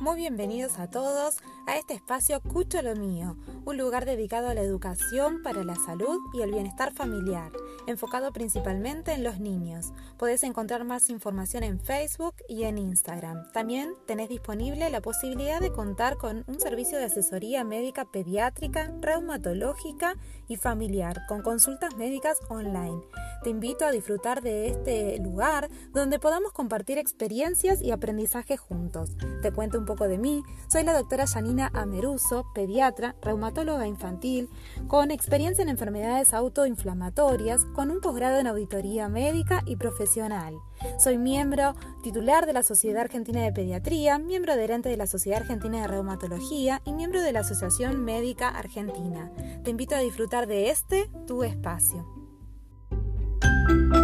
Muy bienvenidos a todos a este espacio Cucho lo mío, un lugar dedicado a la educación para la salud y el bienestar familiar, enfocado principalmente en los niños. Podés encontrar más información en Facebook y en Instagram. También tenés disponible la posibilidad de contar con un servicio de asesoría médica pediátrica, reumatológica y familiar, con consultas médicas online. Te invito a disfrutar de este lugar donde podamos compartir experiencias y aprendizaje juntos. Te cuento un poco de mí. Soy la doctora Janina Ameruso, pediatra, reumatóloga infantil, con experiencia en enfermedades autoinflamatorias, con un posgrado en auditoría médica y profesional. Soy miembro titular de la Sociedad Argentina de Pediatría, miembro adherente de la Sociedad Argentina de Reumatología y miembro de la Asociación Médica Argentina. Te invito a disfrutar de este, tu espacio. Thank you.